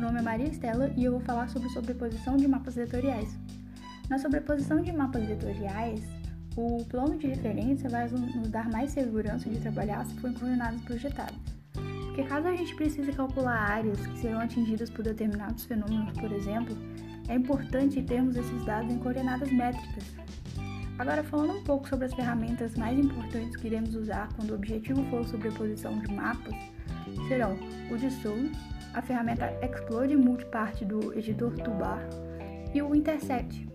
nome é Maria Estela e eu vou falar sobre sobreposição de mapas vetoriais. Na sobreposição de mapas vetoriais, o plano de referência vai nos dar mais segurança de trabalhar se for em coordenadas projetadas. Porque caso a gente precise calcular áreas que serão atingidas por determinados fenômenos, por exemplo, é importante termos esses dados em coordenadas métricas. Agora, falando um pouco sobre as ferramentas mais importantes que iremos usar quando o objetivo for sobreposição de mapas, serão o Dissolve, a ferramenta Explode Multipart do editor Tubar e o Intercept,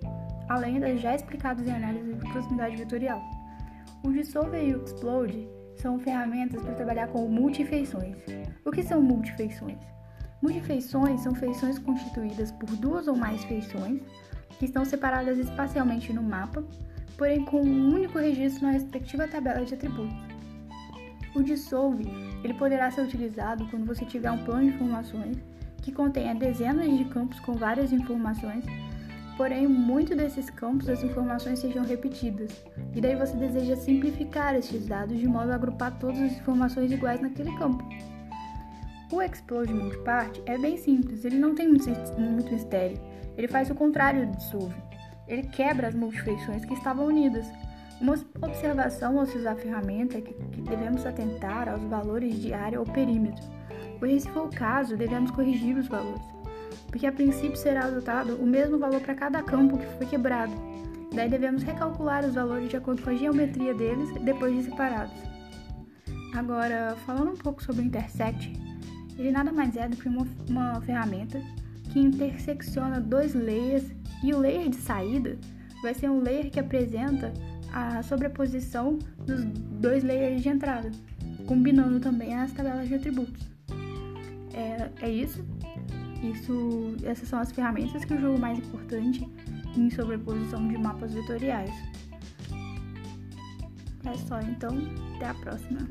além das já explicadas em análise de proximidade vetorial. O Dissolve e o Explode são ferramentas para trabalhar com multifeições. O que são multifeições? Multifeições são feições constituídas por duas ou mais feições que estão separadas espacialmente no mapa, porém com um único registro na respectiva tabela de atributos. O dissolve ele poderá ser utilizado quando você tiver um plano de informações que contenha dezenas de campos com várias informações porém muito desses campos as informações sejam repetidas, e daí você deseja simplificar estes dados de modo a agrupar todas as informações iguais naquele campo. O Explode Multipart é bem simples, ele não tem muito, muito mistério, ele faz o contrário do Dissolve, ele quebra as multifeições que estavam unidas. Uma observação ao se usar a ferramenta é que, devemos atentar aos valores de área ou perímetro, pois se for o caso, devemos corrigir os valores porque a princípio será adotado o mesmo valor para cada campo que foi quebrado. Daí devemos recalcular os valores de acordo com a geometria deles depois de separados. Agora, falando um pouco sobre o intersect, ele nada mais é do que uma, uma ferramenta que intersecciona dois layers e o layer de saída vai ser um layer que apresenta a sobreposição dos dois layers de entrada, combinando também as tabelas de atributos. É, é isso. Isso, essas são as ferramentas que eu julgo mais importante em sobreposição de mapas vetoriais. É só, então, até a próxima.